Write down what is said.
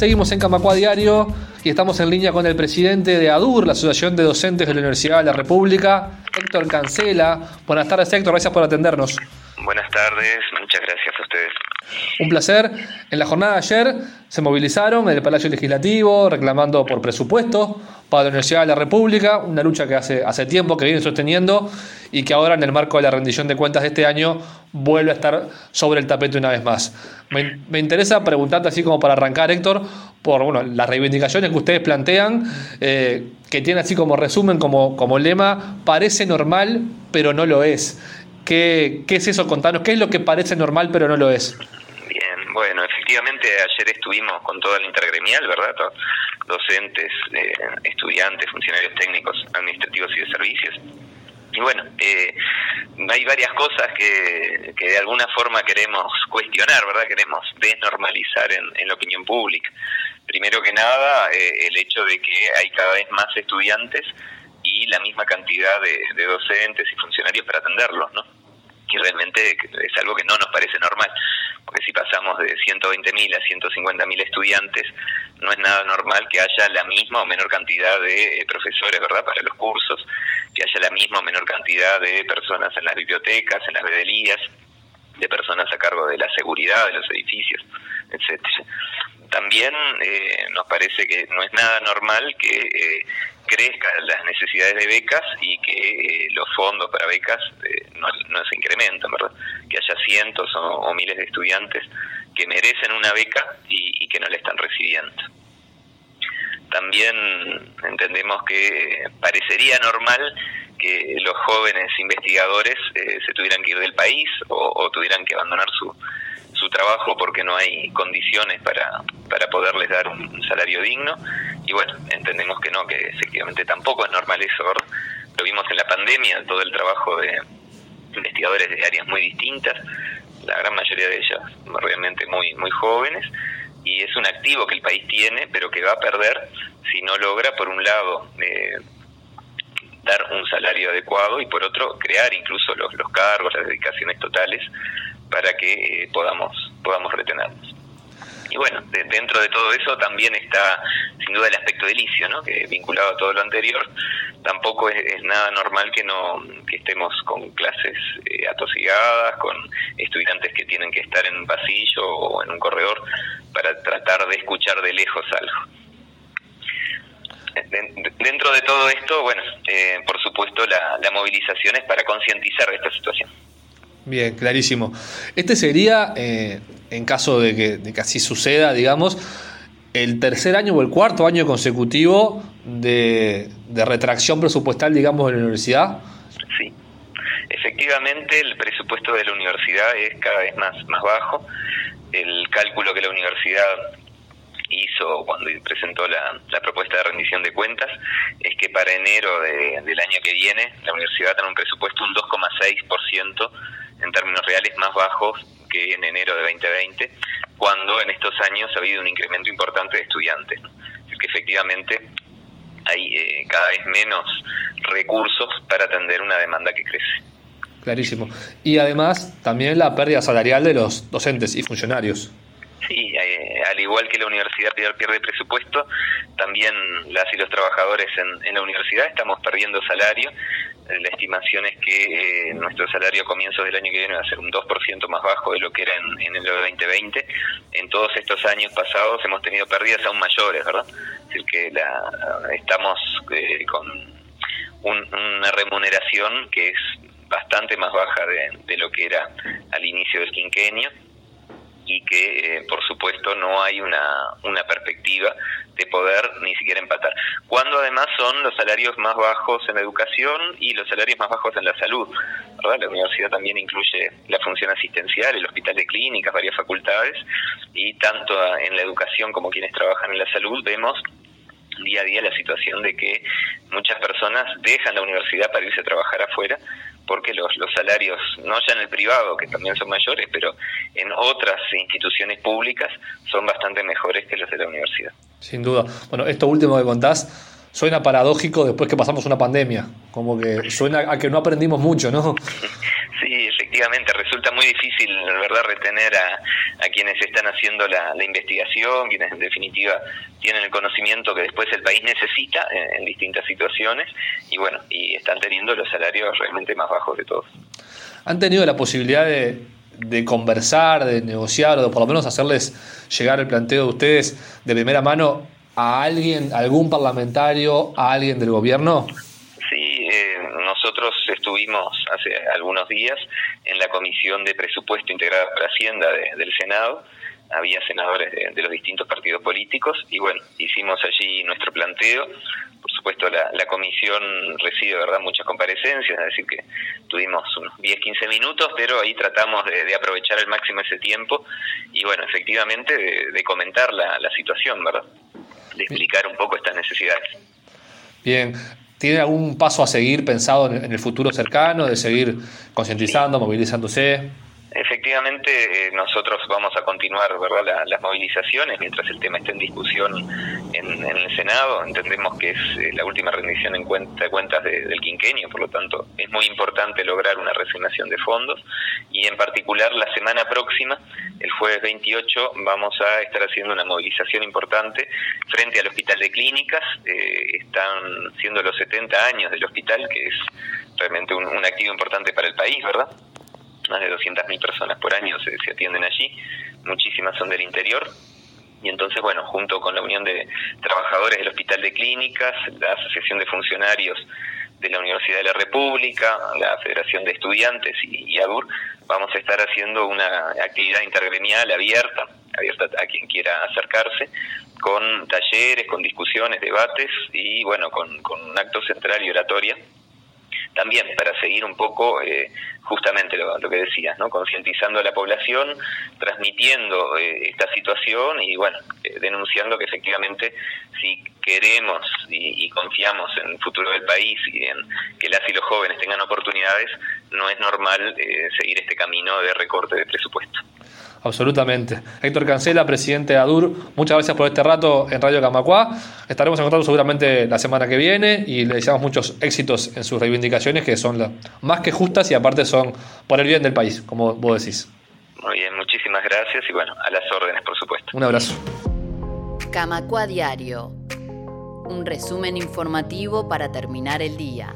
Seguimos en Camacua Diario y estamos en línea con el presidente de ADUR, la Asociación de Docentes de la Universidad de la República, Héctor Cancela. Buenas tardes, Héctor, gracias por atendernos. Buenas tardes, muchas gracias a ustedes. Un placer. En la jornada de ayer se movilizaron en el Palacio Legislativo reclamando por presupuesto para la Universidad de la República, una lucha que hace, hace tiempo que viene sosteniendo y que ahora en el marco de la rendición de cuentas de este año vuelve a estar sobre el tapete una vez más. Me, interesa preguntarte así como para arrancar, Héctor, por bueno, las reivindicaciones que ustedes plantean, eh, que tiene así como resumen, como, como lema, parece normal, pero no lo es. ¿Qué, ¿Qué es eso? Contanos, ¿qué es lo que parece normal, pero no lo es? Bien, bueno, efectivamente ayer estuvimos con toda la intergremial, ¿verdad? Docentes, eh, estudiantes, funcionarios técnicos, administrativos y de servicios. Y bueno, eh, hay varias cosas que, que de alguna forma queremos cuestionar, ¿verdad? Queremos desnormalizar en, en la opinión pública. Primero que nada, eh, el hecho de que hay cada vez más estudiantes y la misma cantidad de, de docentes y funcionarios para atenderlos, ¿no? y realmente es algo que no nos parece normal, porque si pasamos de 120.000 a 150.000 estudiantes, no es nada normal que haya la misma o menor cantidad de eh, profesores, ¿verdad?, para los cursos, que haya la misma o menor cantidad de personas en las bibliotecas, en las bedelías, de personas a cargo de la seguridad de los edificios, etcétera. También eh, nos parece que no es nada normal que eh, crezcan las necesidades de becas y que eh, los fondos para becas eh, no, se incrementan, ¿verdad? Que haya cientos o, miles de estudiantes que merecen una beca y, que no la están recibiendo. También entendemos que parecería normal que los jóvenes investigadores eh, se tuvieran que ir del país o, tuvieran que abandonar su, su trabajo porque no hay condiciones para, para poderles dar un salario digno y bueno, entendemos que no, que efectivamente tampoco es normal eso, Lo vimos en la pandemia, todo el trabajo de investigadores de áreas muy distintas, la gran mayoría de ellas realmente muy, muy jóvenes, y es un activo que el país tiene, pero que va a perder si no logra, por un lado, eh, dar un salario adecuado y por otro, crear incluso los, los cargos, las dedicaciones totales para que eh, podamos, podamos retenerlos. Y bueno, dentro de todo eso también está sin duda el aspecto delicio, ¿no? que vinculado a todo lo anterior, tampoco es, nada normal que no que estemos con clases eh, atosigadas, con estudiantes que tienen que estar en un pasillo o en un corredor para tratar de escuchar de lejos algo. Dentro de todo esto, bueno, eh, por supuesto la, la movilización es para concientizar esta situación. Bien, clarísimo. Este sería, eh, en caso de que, así suceda, digamos, el tercer año o el cuarto año consecutivo de, retracción presupuestal, digamos, de la universidad. Sí, efectivamente el presupuesto de la universidad es cada vez más, más bajo. El cálculo que la universidad hizo cuando presentó la, propuesta de rendición de cuentas es que para enero del año que viene la universidad tiene un presupuesto un 2,6% en términos reales más bajos que en enero de 2020, cuando en estos años ha habido un incremento importante de estudiantes. Es que efectivamente hay eh, cada vez menos recursos para atender una demanda que crece. Clarísimo. Y además también la pérdida salarial de los docentes y funcionarios. Sí, eh, al igual que la universidad pierde presupuesto, también las y los trabajadores en, en la universidad estamos perdiendo salario la estimación es que eh, nuestro salario a comienzos del año que viene va a ser un 2% más bajo de lo que era en, en el 2020. En todos estos años pasados hemos tenido pérdidas aún mayores, ¿verdad? Es decir, que la, estamos eh, con una remuneración que es bastante más baja de, de lo que era al inicio del quinquenio y que eh, por supuesto no hay una, una perspectiva de poder ni siquiera empatar. Cuando además son los salarios más bajos en educación y los salarios más bajos en la salud. ¿verdad? La universidad también incluye la función asistencial, el hospital de clínicas, varias facultades, y tanto en la educación como quienes trabajan en la salud vemos día a día la situación de que muchas personas dejan la universidad para irse a trabajar afuera porque los, los salarios, no ya en el privado, que también son mayores, pero en otras instituciones públicas son bastante mejores que los de la universidad. Sin duda. Bueno, esto último que contás suena paradójico después que pasamos una pandemia, como que suena a que no aprendimos mucho, ¿no? Sí, efectivamente resulta muy difícil, verdad, retener a, quienes están haciendo la, investigación, quienes en definitiva tienen el conocimiento que después el país necesita en, distintas situaciones y bueno, y están teniendo los salarios realmente más bajos de todos. ¿Han tenido la posibilidad de, de conversar, de negociar o de por lo menos hacerles llegar el planteo de ustedes de primera mano a alguien, a algún parlamentario, a alguien del gobierno? Estuvimos hace algunos días en la Comisión de Presupuesto Integrada para Hacienda del Senado. Había senadores de, los distintos partidos políticos y bueno, hicimos allí nuestro planteo. Por supuesto, la, comisión recibe verdad muchas comparecencias, es decir, que tuvimos unos 10, 15 minutos, pero ahí tratamos de, aprovechar al máximo ese tiempo y bueno, efectivamente de, comentar la, la situación, ¿verdad? De explicar un poco estas necesidades. Bien, ¿Tiene algún paso a seguir pensado en el futuro cercano, de seguir concientizando, movilizándose? Efectivamente, eh, nosotros vamos a continuar las movilizaciones mientras el tema esté en discusión en, el Senado. Entendemos que es eh, la última rendición en cuenta, de cuentas del quinquenio, por lo tanto es muy importante lograr una resignación de fondos y en particular la semana próxima, el jueves 28, vamos a estar haciendo una movilización importante frente al Hospital de Clínicas. Eh, están siendo los 70 años del hospital, que es realmente un, un activo importante para el país, ¿verdad? más de 200.000 personas por año se, atienden allí, muchísimas son del interior. Y entonces, bueno, junto con la Unión de Trabajadores del Hospital de Clínicas, la Asociación de Funcionarios de la Universidad de la República, la Federación de Estudiantes y, ADUR, vamos a estar haciendo una actividad intergremial abierta, abierta a quien quiera acercarse, con talleres, con discusiones, debates y, bueno, con, con un acto central y oratoria también para seguir un poco eh, justamente lo, que decías, ¿no? concientizando a la población, transmitiendo eh, esta situación y bueno, eh, denunciando que efectivamente si queremos y, y, confiamos en el futuro del país y en que las y los jóvenes tengan oportunidades, no es normal seguir este camino de recorte de presupuesto. Absolutamente. Héctor Cancela, presidente de ADUR, muchas gracias por este rato en Radio Camacuá. Estaremos en contacto seguramente la semana que viene y le deseamos muchos éxitos en sus reivindicaciones que son más que justas y aparte son por el bien del país, como vos decís. Muy bien, muchísimas gracias y bueno, a las órdenes, por supuesto. Un abrazo. Camacuá Diario. Un resumen informativo para terminar el día.